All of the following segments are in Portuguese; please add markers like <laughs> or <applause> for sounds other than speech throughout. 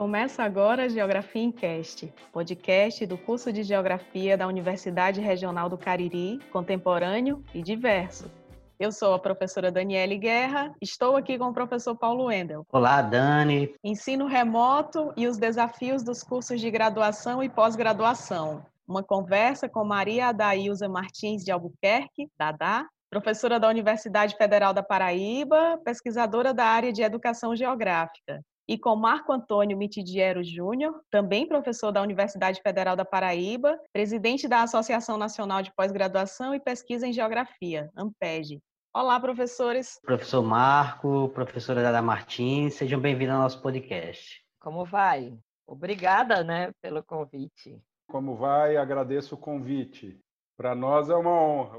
Começa agora Geografia em Cast, podcast do curso de Geografia da Universidade Regional do Cariri, contemporâneo e diverso. Eu sou a professora Daniele Guerra, estou aqui com o professor Paulo Wendel. Olá, Dani. Ensino remoto e os desafios dos cursos de graduação e pós-graduação. Uma conversa com Maria Adailza Martins de Albuquerque, Dadá, professora da Universidade Federal da Paraíba, pesquisadora da área de Educação Geográfica e com Marco Antônio Mitidiero Júnior, também professor da Universidade Federal da Paraíba, presidente da Associação Nacional de Pós-Graduação e Pesquisa em Geografia, AMPEG. Olá, professores. Professor Marco, professora Dada Martins, sejam bem-vindos ao nosso podcast. Como vai? Obrigada, né, pelo convite. Como vai? Agradeço o convite. Para nós é uma honra.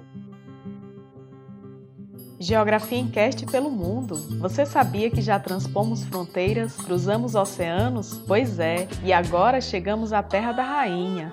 Geografia em Cast pelo mundo. Você sabia que já transpomos fronteiras, cruzamos oceanos? Pois é, e agora chegamos à Terra da Rainha.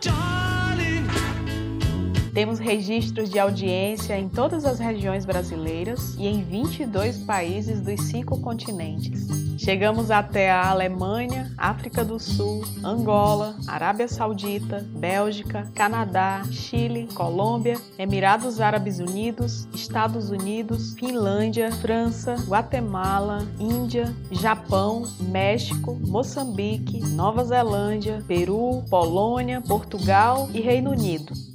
Temos registros de audiência em todas as regiões brasileiras e em 22 países dos cinco continentes. Chegamos até a Alemanha, África do Sul, Angola, Arábia Saudita, Bélgica, Canadá, Chile, Colômbia, Emirados Árabes Unidos, Estados Unidos, Finlândia, França, Guatemala, Índia, Japão, México, Moçambique, Nova Zelândia, Peru, Polônia, Portugal e Reino Unido.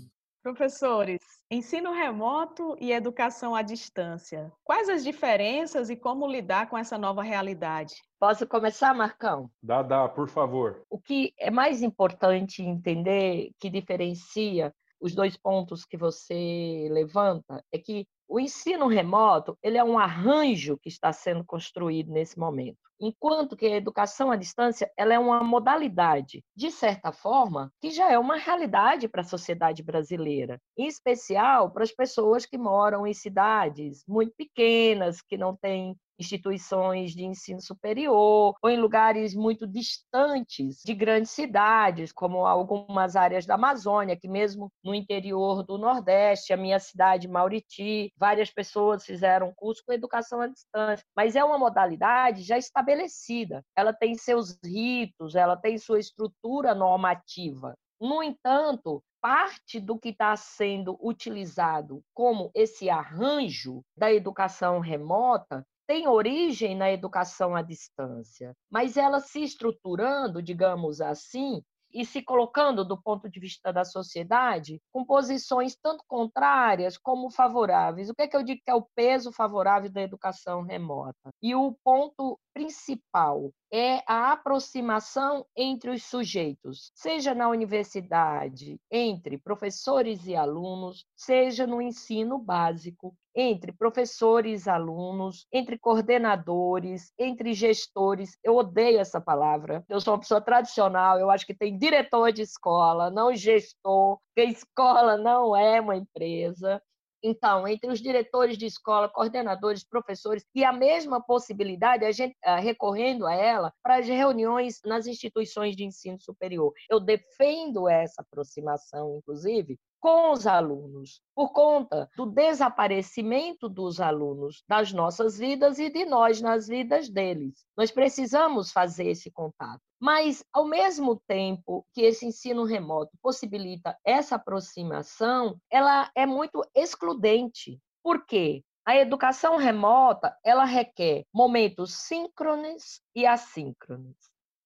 Professores, ensino remoto e educação à distância. Quais as diferenças e como lidar com essa nova realidade? Posso começar, Marcão? Dá, dá, por favor. O que é mais importante entender que diferencia os dois pontos que você levanta é que o ensino remoto ele é um arranjo que está sendo construído nesse momento, enquanto que a educação à distância ela é uma modalidade, de certa forma, que já é uma realidade para a sociedade brasileira, em especial para as pessoas que moram em cidades muito pequenas, que não têm instituições de ensino superior ou em lugares muito distantes de grandes cidades, como algumas áreas da Amazônia, que mesmo no interior do Nordeste, a minha cidade Mauriti, várias pessoas fizeram curso com educação à distância, mas é uma modalidade já estabelecida. Ela tem seus ritos, ela tem sua estrutura normativa. No entanto, parte do que está sendo utilizado como esse arranjo da educação remota tem origem na educação à distância, mas ela se estruturando, digamos assim, e se colocando do ponto de vista da sociedade com posições tanto contrárias como favoráveis. O que é que eu digo que é o peso favorável da educação remota? E o ponto principal é a aproximação entre os sujeitos, seja na universidade, entre professores e alunos, seja no ensino básico, entre professores alunos, entre coordenadores, entre gestores. Eu odeio essa palavra. Eu sou uma pessoa tradicional, eu acho que tem diretor de escola, não gestor, que a escola não é uma empresa. Então, entre os diretores de escola, coordenadores, professores, e a mesma possibilidade, a gente uh, recorrendo a ela para as reuniões nas instituições de ensino superior. Eu defendo essa aproximação, inclusive, com os alunos, por conta do desaparecimento dos alunos das nossas vidas e de nós nas vidas deles. Nós precisamos fazer esse contato. Mas, ao mesmo tempo que esse ensino remoto possibilita essa aproximação, ela é muito excludente. Por quê? A educação remota, ela requer momentos síncronos e assíncronos.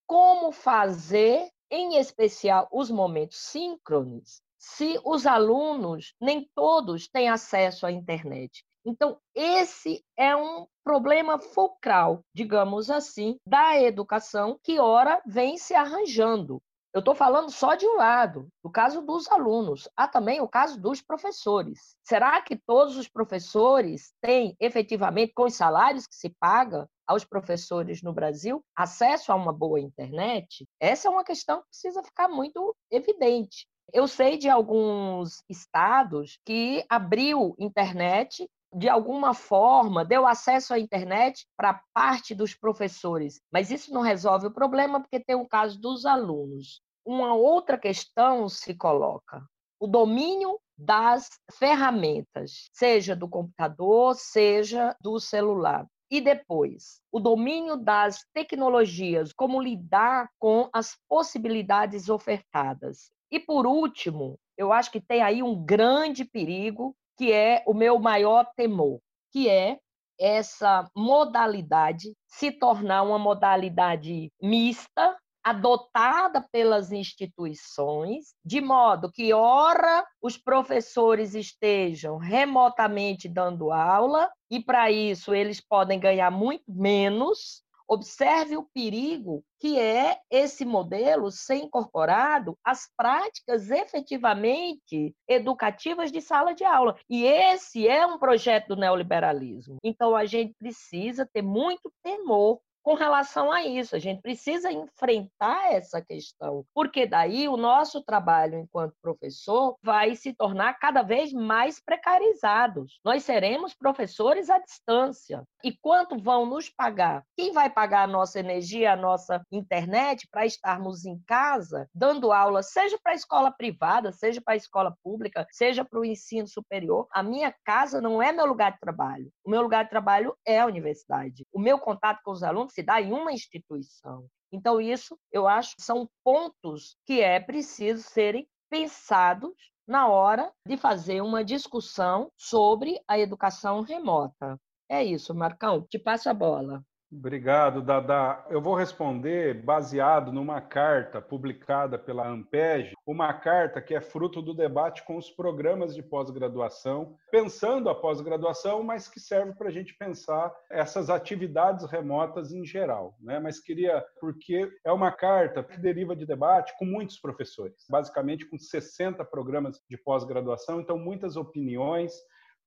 Como fazer, em especial os momentos síncronos, se os alunos, nem todos, têm acesso à internet. Então, esse é um problema fulcral, digamos assim, da educação que, ora, vem se arranjando. Eu estou falando só de um lado, do caso dos alunos. Há também o caso dos professores. Será que todos os professores têm, efetivamente, com os salários que se paga aos professores no Brasil, acesso a uma boa internet? Essa é uma questão que precisa ficar muito evidente. Eu sei de alguns estados que abriu internet de alguma forma, deu acesso à internet para parte dos professores, mas isso não resolve o problema porque tem o caso dos alunos. Uma outra questão se coloca: o domínio das ferramentas, seja do computador, seja do celular. E depois, o domínio das tecnologias, como lidar com as possibilidades ofertadas. E por último, eu acho que tem aí um grande perigo, que é o meu maior temor, que é essa modalidade se tornar uma modalidade mista, adotada pelas instituições, de modo que, ora, os professores estejam remotamente dando aula, e para isso eles podem ganhar muito menos, Observe o perigo que é esse modelo ser incorporado às práticas efetivamente educativas de sala de aula. E esse é um projeto do neoliberalismo. Então, a gente precisa ter muito temor com relação a isso. A gente precisa enfrentar essa questão, porque daí o nosso trabalho enquanto professor vai se tornar cada vez mais precarizados. Nós seremos professores à distância. E quanto vão nos pagar? Quem vai pagar a nossa energia, a nossa internet para estarmos em casa dando aula, seja para a escola privada, seja para a escola pública, seja para o ensino superior? A minha casa não é meu lugar de trabalho. O meu lugar de trabalho é a universidade. O meu contato com os alunos se dá em uma instituição. Então, isso, eu acho, são pontos que é preciso serem pensados na hora de fazer uma discussão sobre a educação remota. É isso, Marcão, te passo a bola. Obrigado, Dada. Eu vou responder baseado numa carta publicada pela Ampeg, uma carta que é fruto do debate com os programas de pós-graduação, pensando a pós-graduação, mas que serve para a gente pensar essas atividades remotas em geral. Né? Mas queria, porque é uma carta que deriva de debate com muitos professores, basicamente com 60 programas de pós-graduação, então muitas opiniões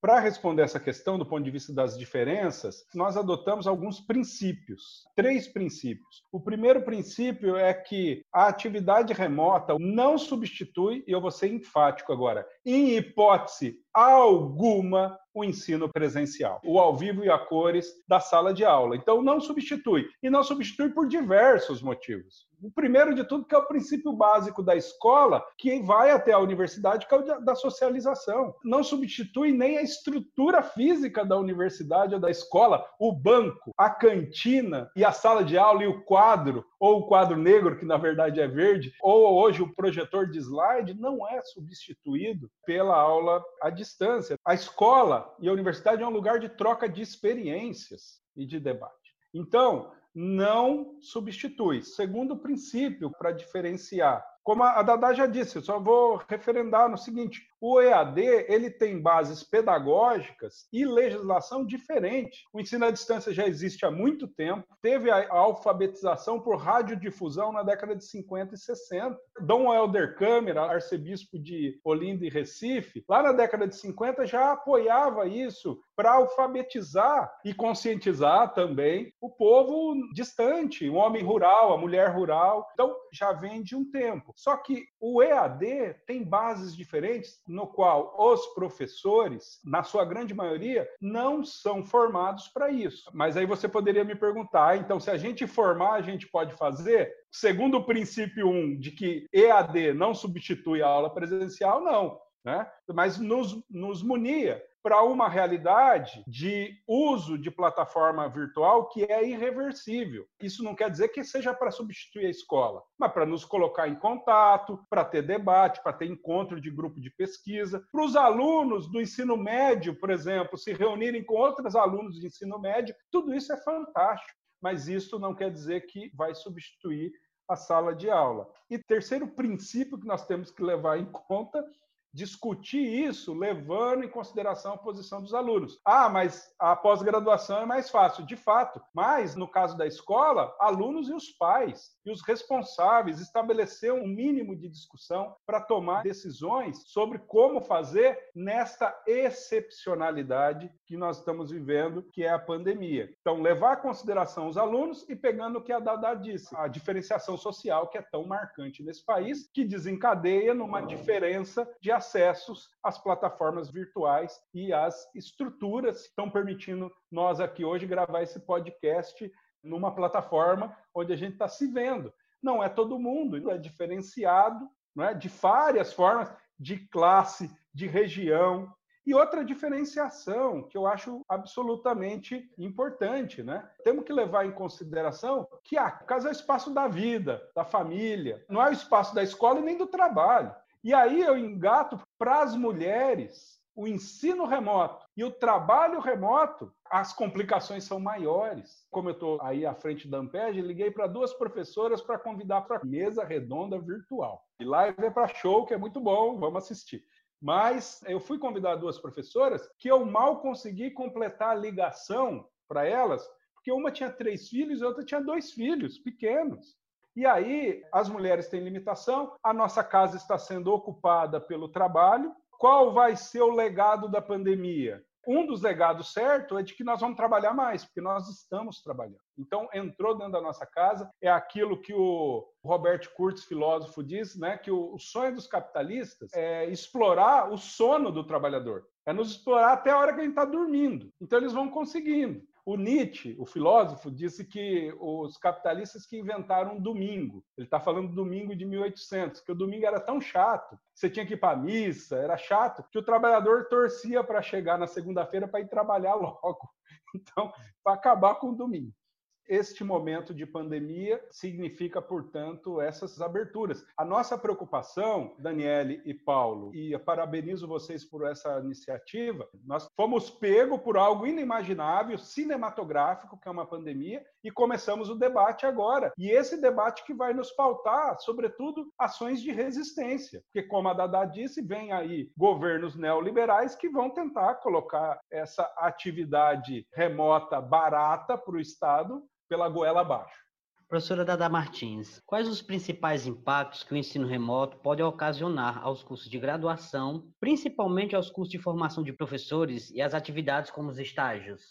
para responder essa questão do ponto de vista das diferenças, nós adotamos alguns princípios, três princípios. O primeiro princípio é que a atividade remota não substitui, e eu vou ser enfático agora, em hipótese alguma o ensino presencial, o ao vivo e a cores da sala de aula. Então, não substitui. E não substitui por diversos motivos. O primeiro de tudo, que é o princípio básico da escola, que vai até a universidade, que é o da socialização. Não substitui nem a estrutura física da universidade ou da escola, o banco, a cantina e a sala de aula e o quadro, ou o quadro negro, que na verdade é verde, ou hoje o projetor de slide, não é substituído pela aula à distância. A escola e a universidade é um lugar de troca de experiências e de debate. Então, não substitui. Segundo princípio, para diferenciar, como a Dada já disse, eu só vou referendar no seguinte: o EAD ele tem bases pedagógicas e legislação diferente. O ensino à distância já existe há muito tempo. Teve a alfabetização por radiodifusão na década de 50 e 60. Dom Helder Câmara, arcebispo de Olinda e Recife, lá na década de 50 já apoiava isso para alfabetizar e conscientizar também o povo distante, o homem rural, a mulher rural. Então já vem de um tempo. Só que o EAD tem bases diferentes no qual os professores, na sua grande maioria, não são formados para isso. Mas aí você poderia me perguntar, ah, então se a gente formar, a gente pode fazer? Segundo o princípio 1 um, de que EAD não substitui a aula presencial, não. Né? Mas nos, nos munia para uma realidade de uso de plataforma virtual que é irreversível. Isso não quer dizer que seja para substituir a escola, mas para nos colocar em contato, para ter debate, para ter encontro de grupo de pesquisa, para os alunos do ensino médio, por exemplo, se reunirem com outros alunos de ensino médio, tudo isso é fantástico, mas isso não quer dizer que vai substituir a sala de aula. E terceiro princípio que nós temos que levar em conta discutir isso levando em consideração a posição dos alunos. Ah, mas a pós-graduação é mais fácil, de fato, mas no caso da escola, alunos e os pais e os responsáveis estabelecer um mínimo de discussão para tomar decisões sobre como fazer nesta excepcionalidade que nós estamos vivendo, que é a pandemia. Então, levar em consideração os alunos e pegando o que a Dada disse, a diferenciação social que é tão marcante nesse país, que desencadeia numa diferença de acessos às plataformas virtuais e às estruturas que estão permitindo nós aqui hoje gravar esse podcast numa plataforma onde a gente está se vendo. Não é todo mundo, é diferenciado não é? de várias formas, de classe, de região, E outra diferenciação que eu acho absolutamente importante, né? Temos que levar em consideração que a casa é o espaço da vida, da família, não é o espaço da escola e nem do trabalho. E aí eu engato para as mulheres o ensino remoto e o trabalho remoto, as complicações são maiores. Como eu estou aí à frente da Ampeg, liguei para duas professoras para convidar para mesa redonda virtual. E live é para show, que é muito bom, vamos assistir. Mas eu fui convidar duas professoras que eu mal consegui completar a ligação para elas, porque uma tinha três filhos e outra tinha dois filhos pequenos. E aí as mulheres têm limitação, a nossa casa está sendo ocupada pelo trabalho. Qual vai ser o legado da pandemia? Um dos legados certo é de que nós vamos trabalhar mais, porque nós estamos trabalhando. Então, entrou dentro da nossa casa, é aquilo que o Robert Kurtz, filósofo, diz, né, que o sonho dos capitalistas é explorar o sono do trabalhador. É nos explorar até a hora que a gente está dormindo. Então, eles vão conseguindo. O Nietzsche, o filósofo, disse que os capitalistas que inventaram um domingo, ele está falando do domingo de 1800, que o domingo era tão chato, você tinha que ir para a missa, era chato, que o trabalhador torcia para chegar na segunda-feira para ir trabalhar <laughs> logo. Então, para acabar com o domingo. Este momento de pandemia significa, portanto, essas aberturas. A nossa preocupação, Daniele e Paulo, e parabenizo vocês por essa iniciativa, nós fomos pego por algo inimaginável, cinematográfico, que é uma pandemia, e começamos o debate agora. E esse debate que vai nos pautar, sobretudo, ações de resistência. Porque, como a Dada disse, vem aí governos neoliberais que vão tentar colocar essa atividade remota barata para o Estado pela goela abaixo. Professora Dada Martins, quais os principais impactos que o ensino remoto pode ocasionar aos cursos de graduação, principalmente aos cursos de formação de professores e às atividades como os estágios?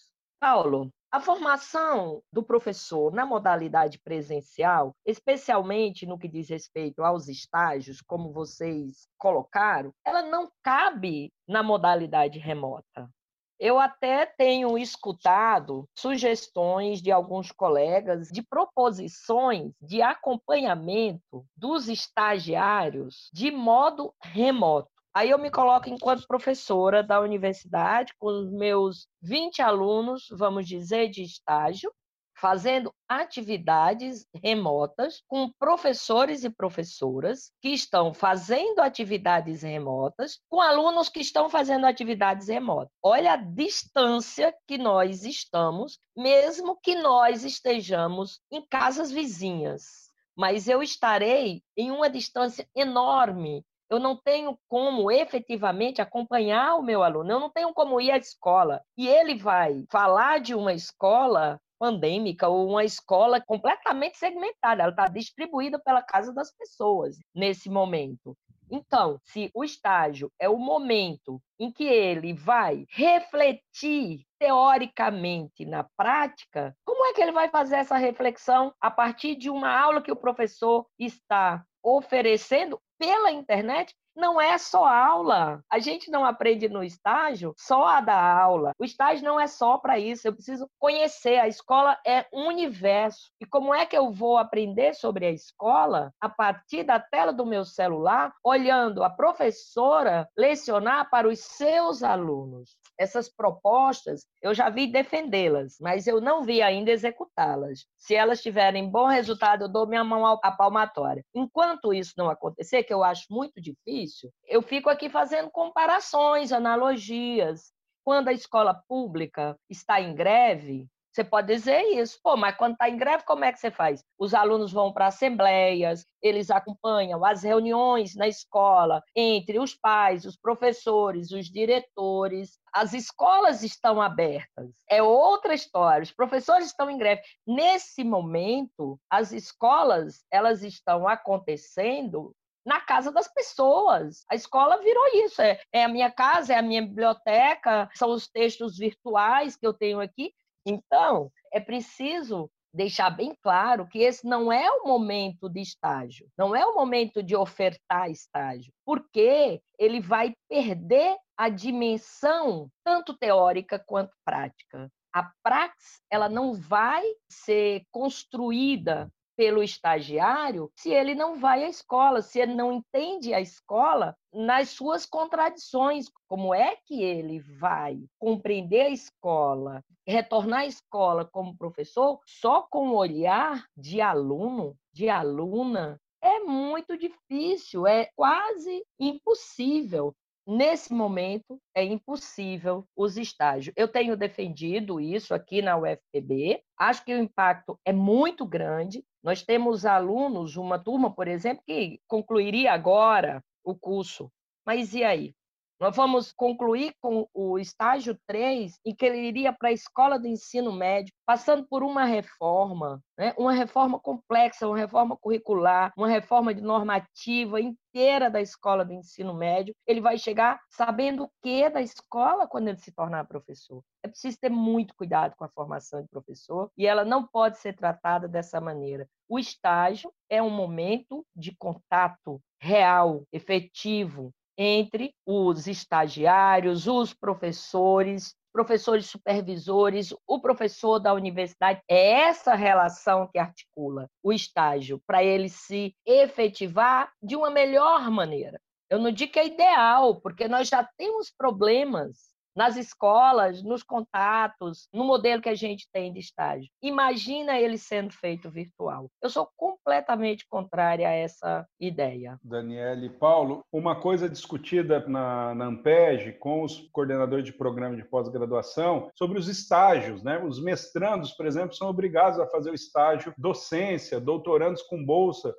Paulo, a formação do professor na modalidade presencial, especialmente no que diz respeito aos estágios, como vocês colocaram, ela não cabe na modalidade remota. Eu até tenho escutado sugestões de alguns colegas de proposições de acompanhamento dos estagiários de modo remoto. Aí eu me coloco enquanto professora da universidade, com os meus 20 alunos, vamos dizer, de estágio, fazendo atividades remotas com professores e professoras que estão fazendo atividades remotas com alunos que estão fazendo atividades remotas. Olha a distância que nós estamos, mesmo que nós estejamos em casas vizinhas. Mas eu estarei em uma distância enorme eu não tenho como efetivamente acompanhar o meu aluno, eu não tenho como ir à escola. E ele vai falar de uma escola pandêmica ou uma escola completamente segmentada, ela está distribuída pela casa das pessoas nesse momento. Então, se o estágio é o momento em que ele vai refletir teoricamente na prática, como é que ele vai fazer essa reflexão a partir de uma aula que o professor está oferecendo pela internet não é só aula. A gente não aprende no estágio só a dar aula. O estágio não é só para isso. Eu preciso conhecer. A escola é um universo. E como é que eu vou aprender sobre a escola a partir da tela do meu celular, olhando a professora lecionar para os seus alunos? Essas propostas eu já vi defendê-las, mas eu não vi ainda executá-las. Se elas tiverem bom resultado, eu dou minha mão à palmatória. Enquanto isso não acontecer, que eu acho muito difícil, eu fico aqui fazendo comparações, analogias. Quando a escola pública está em greve, você pode dizer isso. Pô, mas quando está em greve, como é que você faz? Os alunos vão para assembleias, eles acompanham as reuniões na escola entre os pais, os professores, os diretores. As escolas estão abertas. É outra história. Os professores estão em greve. Nesse momento, as escolas elas estão acontecendo na casa das pessoas. A escola virou isso. É, é, a minha casa, é a minha biblioteca, são os textos virtuais que eu tenho aqui. Então, é preciso deixar bem claro que esse não é o momento de estágio, não é o momento de ofertar estágio, porque ele vai perder a dimensão tanto teórica quanto prática. A praxis, ela não vai ser construída pelo estagiário se ele não vai à escola, se ele não entende a escola nas suas contradições. Como é que ele vai compreender a escola, retornar à escola como professor só com o olhar de aluno, de aluna? É muito difícil, é quase impossível. Nesse momento, é impossível os estágios. Eu tenho defendido isso aqui na UFPB, acho que o impacto é muito grande. Nós temos alunos, uma turma, por exemplo, que concluiria agora o curso. Mas e aí? Nós vamos concluir com o estágio 3, em que ele iria para a escola do ensino médio, passando por uma reforma, né? uma reforma complexa, uma reforma curricular, uma reforma de normativa inteira da escola do ensino médio. Ele vai chegar sabendo o que da escola quando ele se tornar professor. É preciso ter muito cuidado com a formação de professor e ela não pode ser tratada dessa maneira. O estágio é um momento de contato real, efetivo, entre os estagiários, os professores, professores supervisores, o professor da universidade. É essa relação que articula o estágio para ele se efetivar de uma melhor maneira. Eu não digo que é ideal, porque nós já temos problemas nas escolas, nos contatos, no modelo que a gente tem de estágio. Imagina ele sendo feito virtual. Eu sou completamente contrária a essa ideia. Daniele Paulo, uma coisa discutida na, na Ampeg com os coordenadores de programa de pós-graduação sobre os estágios, né? Os mestrandos, por exemplo, são obrigados a fazer o estágio docência, doutorandos com bolsa.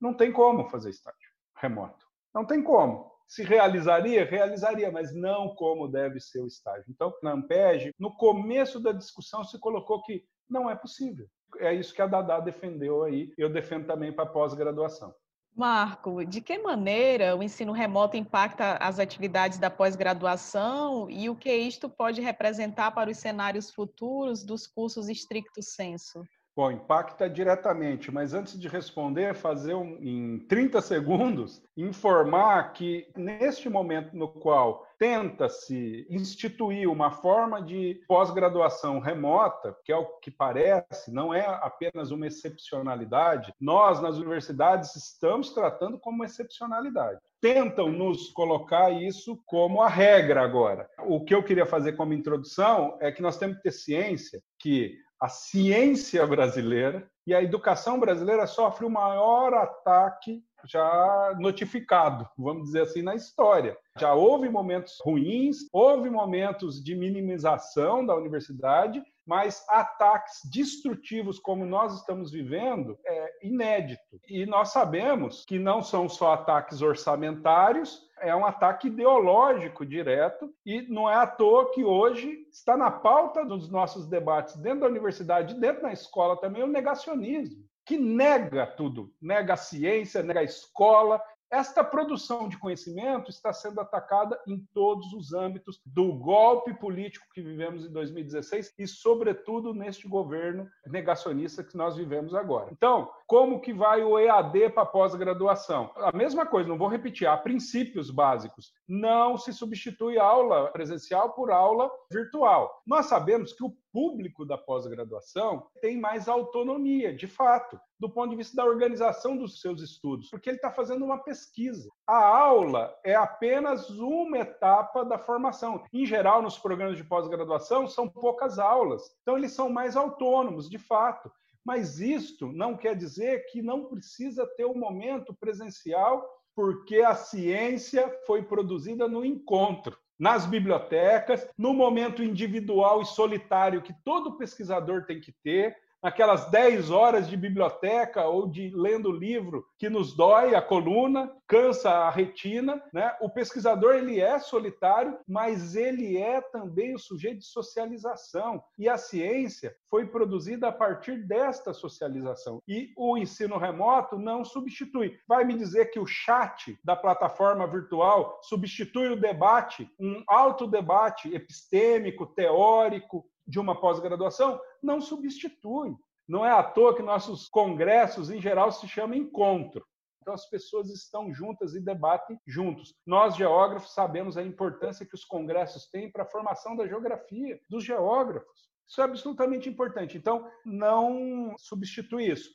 Não tem como fazer estágio remoto. Não tem como. Se realizaria? Realizaria, mas não como deve ser o estágio. Então, na Ampeg, no começo da discussão se colocou que não é possível. É isso que a Dada defendeu aí, eu defendo também para pós-graduação. Marco, de que maneira o ensino remoto impacta as atividades da pós-graduação e o que isto pode representar para os cenários futuros dos cursos estricto senso? Bom, impacta diretamente, mas antes de responder, fazer um, em 30 segundos, informar que neste momento no qual tenta-se instituir uma forma de pós-graduação remota, que é o que parece, não é apenas uma excepcionalidade, nós nas universidades estamos tratando como excepcionalidade tentam nos colocar isso como a regra agora. O que eu queria fazer como introdução é que nós temos que ter ciência que a ciência brasileira e a educação brasileira sofre o maior ataque já notificado, vamos dizer assim, na história. Já houve momentos ruins, houve momentos de minimização da universidade, mas ataques destrutivos como nós estamos vivendo é inédito. E nós sabemos que não são só ataques orçamentários, é um ataque ideológico direto e não é à toa que hoje está na pauta dos nossos debates dentro da universidade, dentro da escola também, o negacionismo, que nega tudo, nega a ciência, nega a escola, esta produção de conhecimento está sendo atacada em todos os âmbitos do golpe político que vivemos em 2016 e, sobretudo, neste governo negacionista que nós vivemos agora. Então, como que vai o EAD para pós-graduação? A mesma coisa, não vou repetir, há princípios básicos. Não se substitui aula presencial por aula virtual. Nós sabemos que o público da pós-graduação tem mais autonomia, de fato, do ponto de vista da organização dos seus estudos, porque ele está fazendo uma pesquisa. A aula é apenas uma etapa da formação. Em geral, nos programas de pós-graduação, são poucas aulas, então eles são mais autônomos, de fato. Mas isto não quer dizer que não precisa ter um momento presencial, porque a ciência foi produzida no encontro nas bibliotecas, no momento individual e solitário que todo pesquisador tem que ter, naquelas 10 horas de biblioteca ou de lendo livro que nos dói a coluna, cansa a retina, né? O pesquisador ele é solitário, mas ele é também o sujeito de socialização. E a ciência foi produzida a partir desta socialização. E o ensino remoto não substitui. Vai me dizer que o chat da plataforma virtual substitui o debate, um alto debate epistêmico, teórico, de uma pós-graduação não substitui. Não é à toa que nossos congressos, em geral, se chamam encontro. Então, as pessoas estão juntas e debatem juntos. Nós, geógrafos, sabemos a importância que os congressos têm para a formação da geografia, dos geógrafos. Isso é absolutamente importante. Então, não substitui isso.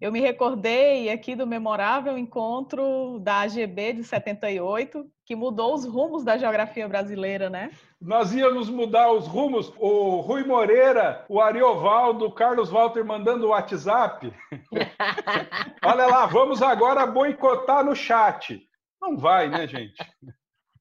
Eu me recordei aqui do memorável encontro da AGB de 78, que mudou os rumos da geografia brasileira, né? Nós íamos mudar os rumos. O Rui Moreira, o Ariovaldo, o Carlos Walter mandando o WhatsApp. <laughs> Olha lá, vamos agora boicotar no chat. Não vai, né, gente?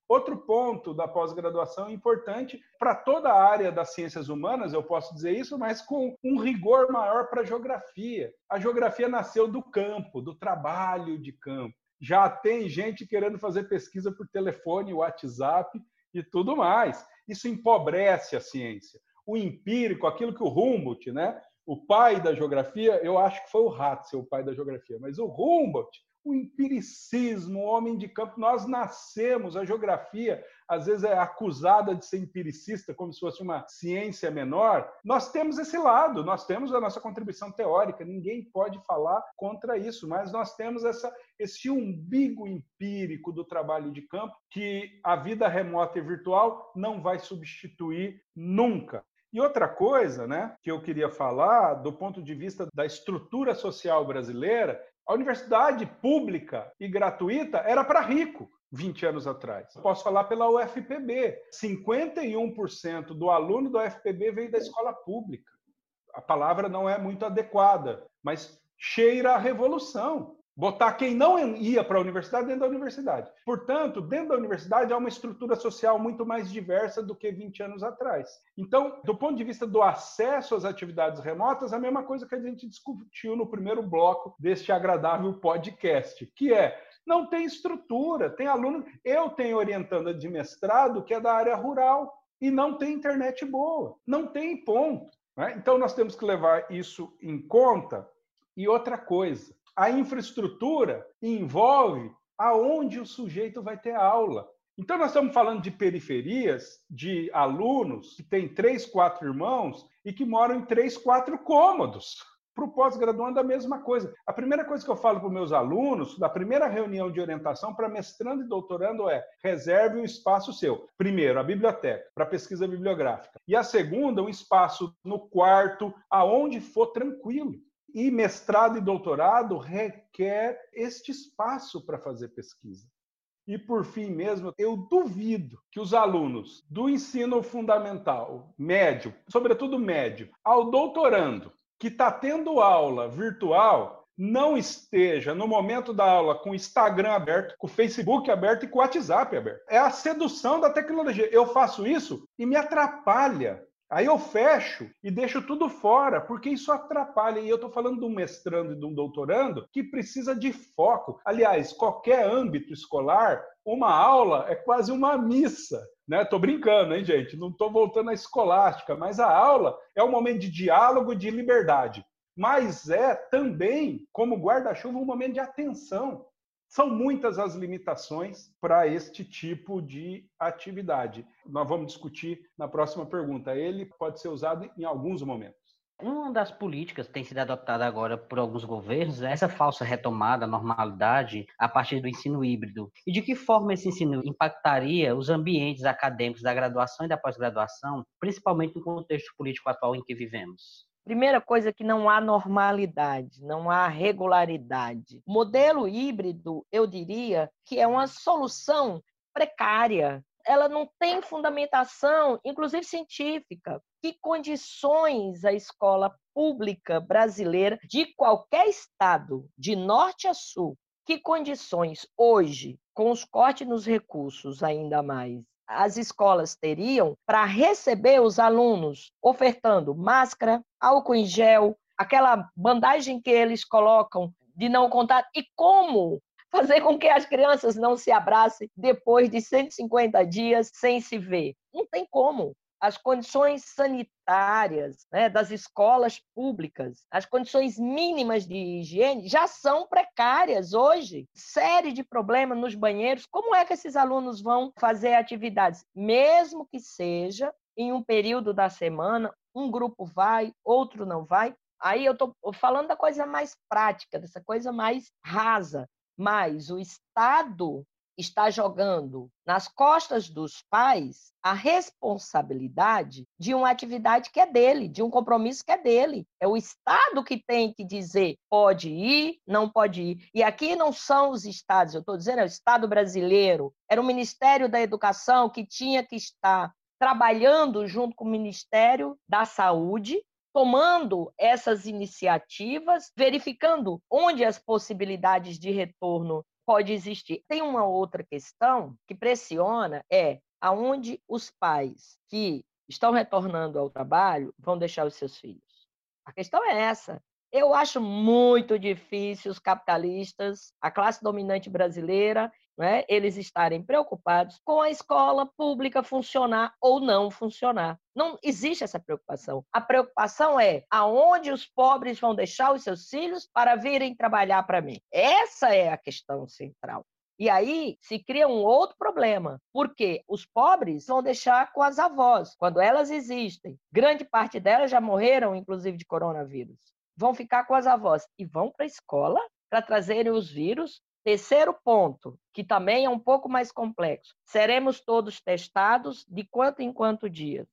Outro ponto da pós-graduação importante para toda a área das ciências humanas, eu posso dizer isso, mas com um rigor maior para a geografia. A geografia nasceu do campo, do trabalho de campo. Já tem gente querendo fazer pesquisa por telefone, WhatsApp e tudo mais. Isso empobrece a ciência. O empírico, aquilo que o Humboldt, né, o pai da geografia, eu acho que foi o Ratzel, o pai da geografia, mas o Humboldt o empiricismo, o homem de campo. Nós nascemos, a geografia às vezes é acusada de ser empiricista, como se fosse uma ciência menor. Nós temos esse lado, nós temos a nossa contribuição teórica, ninguém pode falar contra isso, mas nós temos essa, esse umbigo empírico do trabalho de campo que a vida remota e virtual não vai substituir nunca. E outra coisa, né, que eu queria falar do ponto de vista da estrutura social brasileira, a universidade pública e gratuita era para rico 20 anos atrás. Posso falar pela UFPB. 51% do aluno da UFPB veio da escola pública. A palavra não é muito adequada, mas cheira a revolução botar quem não ia para a universidade dentro da universidade. Portanto, dentro da universidade há uma estrutura social muito mais diversa do que 20 anos atrás. Então, do ponto de vista do acesso às atividades remotas, a mesma coisa que a gente discutiu no primeiro bloco deste agradável podcast, que é não tem estrutura, tem aluno, eu tenho orientanda de mestrado que é da área rural e não tem internet boa, não tem ponto. Né? Então nós temos que levar isso em conta. E outra coisa, a infraestrutura envolve aonde o sujeito vai ter aula. Então, nós estamos falando de periferias, de alunos que têm três, quatro irmãos e que moram em três, quatro cômodos. Para o pós-graduando, a mesma coisa. A primeira coisa que eu falo para os meus alunos, da primeira reunião de orientação para mestrando e doutorando, é reserve um espaço seu. Primeiro, a biblioteca, para pesquisa bibliográfica. E a segunda, um espaço no quarto, aonde for tranquilo. E mestrado e doutorado requer este espaço para fazer pesquisa. E por fim mesmo, eu duvido que os alunos do ensino fundamental, médio, sobretudo médio, ao doutorando, que está tendo aula virtual, não esteja no momento da aula com o Instagram aberto, com o Facebook aberto e com o WhatsApp aberto. É a sedução da tecnologia. Eu faço isso e me atrapalha Aí eu fecho e deixo tudo fora, porque isso atrapalha. E eu estou falando de um mestrando e de um doutorando que precisa de foco. Aliás, qualquer âmbito escolar, uma aula é quase uma missa. Né? Brincando, hein, gente? Não estou voltando à escolástica, mas a aula é um momento de diálogo, de liberdade. Mas é também, como guarda-chuva, um momento de atenção. São muitas as limitações para este tipo de atividade. Nós vamos discutir na próxima pergunta. Ele pode ser usado em alguns momentos. Uma das políticas que tem sido adotada agora por alguns governos é essa falsa retomada à normalidade a partir do ensino híbrido. E de que forma esse ensino impactaria os ambientes acadêmicos da graduação e da pós-graduação, principalmente no contexto político atual em que vivemos? Primeira coisa que não há normalidade, não há regularidade. Modelo híbrido, eu diria que é uma solução precária. Ela não tem fundamentação, inclusive científica. Que condições a escola pública brasileira de qualquer estado, de norte a sul, que condições hoje, com os cortes nos recursos ainda mais, as escolas teriam para receber os alunos, ofertando máscara, álcool em gel, aquela bandagem que eles colocam de não contato, e como fazer com que as crianças não se abracem depois de 150 dias sem se ver. Não tem como as condições sanitárias né, das escolas públicas, as condições mínimas de higiene já são precárias hoje. Série de problemas nos banheiros. Como é que esses alunos vão fazer atividades? Mesmo que seja em um período da semana, um grupo vai, outro não vai. Aí eu estou falando da coisa mais prática, dessa coisa mais rasa. Mas o Estado está jogando nas costas dos pais a responsabilidade de uma atividade que é dele, de um compromisso que é dele. É o Estado que tem que dizer pode ir, não pode ir. E aqui não são os estados, eu estou dizendo, é o Estado brasileiro. Era o Ministério da Educação que tinha que estar trabalhando junto com o Ministério da Saúde tomando essas iniciativas, verificando onde as possibilidades de retorno pode existir. Tem uma outra questão que pressiona é aonde os pais que estão retornando ao trabalho vão deixar os seus filhos. A questão é essa. Eu acho muito difícil os capitalistas, a classe dominante brasileira, né, eles estarem preocupados com a escola pública funcionar ou não funcionar. Não existe essa preocupação. A preocupação é aonde os pobres vão deixar os seus filhos para virem trabalhar para mim. Essa é a questão central. E aí se cria um outro problema, porque os pobres vão deixar com as avós, quando elas existem. Grande parte delas já morreram, inclusive, de coronavírus. Vão ficar com as avós e vão para a escola para trazerem os vírus Terceiro ponto, que também é um pouco mais complexo: seremos todos testados de quanto em quanto dias?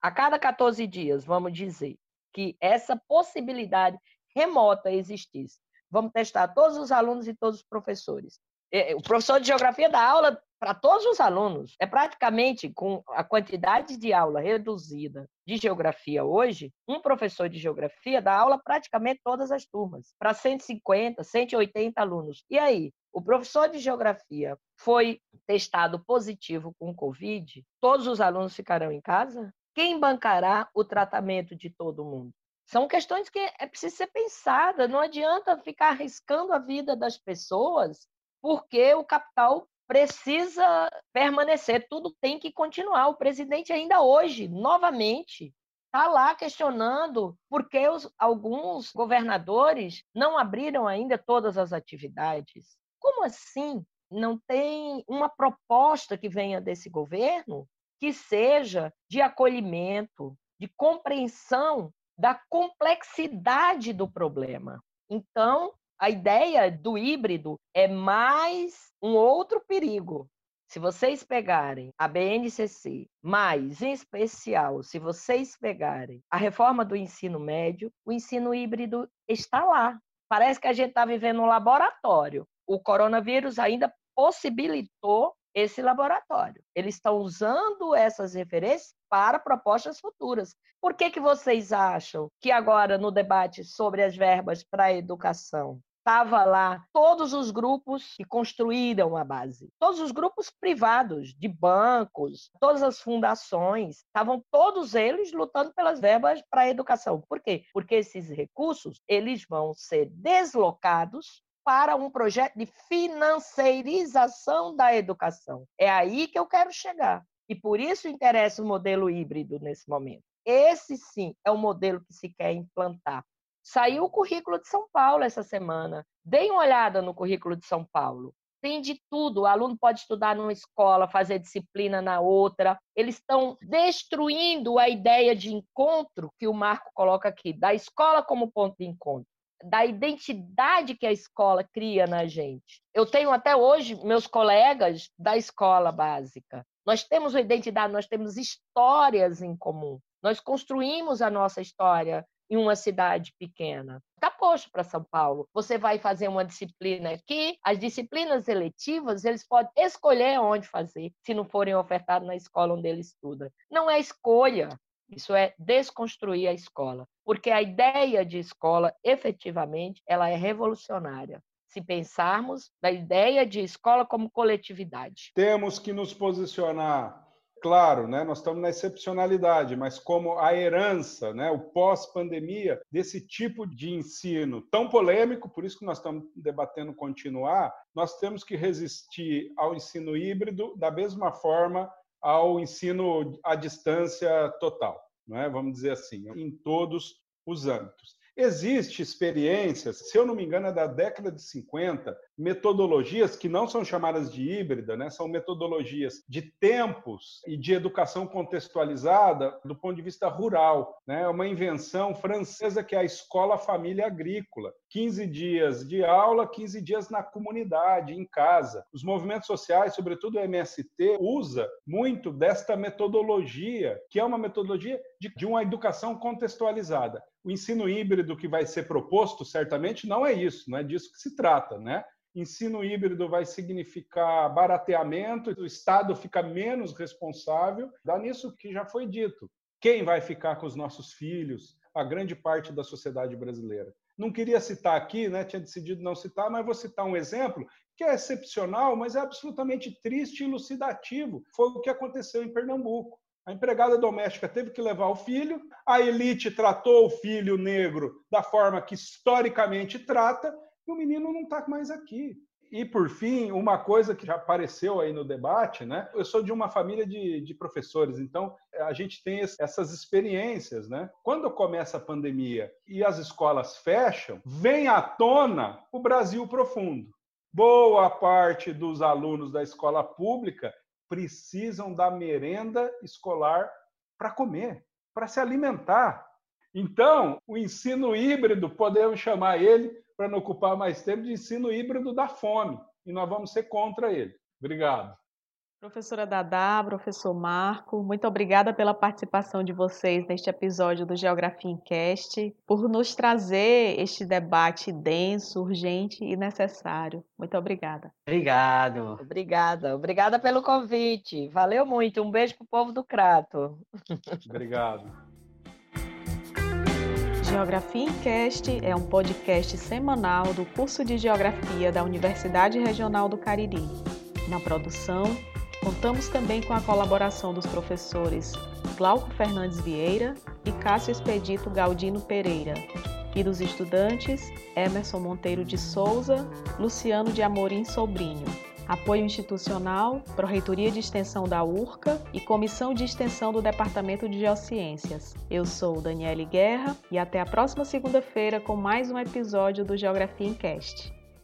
A cada 14 dias, vamos dizer que essa possibilidade remota existisse. Vamos testar todos os alunos e todos os professores. É, o professor de geografia dá aula para todos os alunos. É praticamente com a quantidade de aula reduzida de geografia hoje, um professor de geografia dá aula praticamente todas as turmas, para 150, 180 alunos. E aí, o professor de geografia foi testado positivo com Covid, todos os alunos ficarão em casa? Quem bancará o tratamento de todo mundo? São questões que é preciso ser pensada. Não adianta ficar arriscando a vida das pessoas porque o capital precisa permanecer, tudo tem que continuar. O presidente ainda hoje, novamente, está lá questionando por que os, alguns governadores não abriram ainda todas as atividades. Como assim? Não tem uma proposta que venha desse governo que seja de acolhimento, de compreensão da complexidade do problema. Então, a ideia do híbrido é mais um outro perigo. Se vocês pegarem a BNCC, mas em especial, se vocês pegarem a reforma do ensino médio, o ensino híbrido está lá. Parece que a gente está vivendo um laboratório. O coronavírus ainda possibilitou esse laboratório. Eles estão usando essas referências para propostas futuras. Por que, que vocês acham que agora, no debate sobre as verbas para a educação, estava lá todos os grupos que construíram a base, todos os grupos privados de bancos, todas as fundações, estavam todos eles lutando pelas verbas para a educação. Por quê? Porque esses recursos eles vão ser deslocados para um projeto de financeirização da educação. É aí que eu quero chegar. E por isso interessa o modelo híbrido nesse momento. Esse sim é o modelo que se quer implantar. Saiu o currículo de São Paulo essa semana. Deem uma olhada no currículo de São Paulo. Tem de tudo. O aluno pode estudar numa escola, fazer disciplina na outra. Eles estão destruindo a ideia de encontro que o Marco coloca aqui, da escola como ponto de encontro da identidade que a escola cria na gente. Eu tenho até hoje meus colegas da escola básica. Nós temos uma identidade, nós temos histórias em comum. Nós construímos a nossa história em uma cidade pequena. Está posto para São Paulo. Você vai fazer uma disciplina aqui, as disciplinas eletivas, eles podem escolher onde fazer, se não forem ofertadas na escola onde ele estuda. Não é escolha, isso é desconstruir a escola, porque a ideia de escola, efetivamente, ela é revolucionária. Se pensarmos na ideia de escola como coletividade. Temos que nos posicionar claro, né, nós estamos na excepcionalidade, mas como a herança, né, o pós-pandemia desse tipo de ensino tão polêmico, por isso que nós estamos debatendo continuar, nós temos que resistir ao ensino híbrido da mesma forma ao ensino à distância total, não é? vamos dizer assim, em todos os âmbitos. Existem experiências, se eu não me engano, é da década de 50, metodologias que não são chamadas de híbrida, né? são metodologias de tempos e de educação contextualizada do ponto de vista rural. Né? É uma invenção francesa que é a Escola Família Agrícola. 15 dias de aula, 15 dias na comunidade, em casa. Os movimentos sociais, sobretudo o MST, usa muito desta metodologia, que é uma metodologia de uma educação contextualizada. O ensino híbrido que vai ser proposto, certamente, não é isso, não é disso que se trata, né? Ensino híbrido vai significar barateamento, o Estado fica menos responsável. Dá nisso que já foi dito. Quem vai ficar com os nossos filhos? A grande parte da sociedade brasileira. Não queria citar aqui, né? tinha decidido não citar, mas vou citar um exemplo que é excepcional, mas é absolutamente triste e elucidativo. Foi o que aconteceu em Pernambuco. A empregada doméstica teve que levar o filho, a elite tratou o filho negro da forma que historicamente trata, e o menino não está mais aqui. E, por fim, uma coisa que já apareceu aí no debate, né? Eu sou de uma família de, de professores, então a gente tem essas experiências, né? Quando começa a pandemia e as escolas fecham, vem à tona o Brasil profundo. Boa parte dos alunos da escola pública precisam da merenda escolar para comer, para se alimentar. Então, o ensino híbrido, podemos chamar ele, para não ocupar mais tempo, de ensino híbrido da fome. E nós vamos ser contra ele. Obrigado. Professora Dadá, professor Marco, muito obrigada pela participação de vocês neste episódio do Geografia em Cast, por nos trazer este debate denso, urgente e necessário. Muito obrigada. Obrigado. Obrigada. Obrigada pelo convite. Valeu muito. Um beijo para o povo do Crato. Obrigado. Geografia em Cast é um podcast semanal do curso de Geografia da Universidade Regional do Cariri. Na produção, Contamos também com a colaboração dos professores Glauco Fernandes Vieira e Cássio Expedito Galdino Pereira, e dos estudantes Emerson Monteiro de Souza, Luciano de Amorim Sobrinho. Apoio institucional, Proreitoria de Extensão da URCA e Comissão de Extensão do Departamento de Geociências. Eu sou Daniele Guerra e até a próxima segunda-feira com mais um episódio do Geografia em Cast.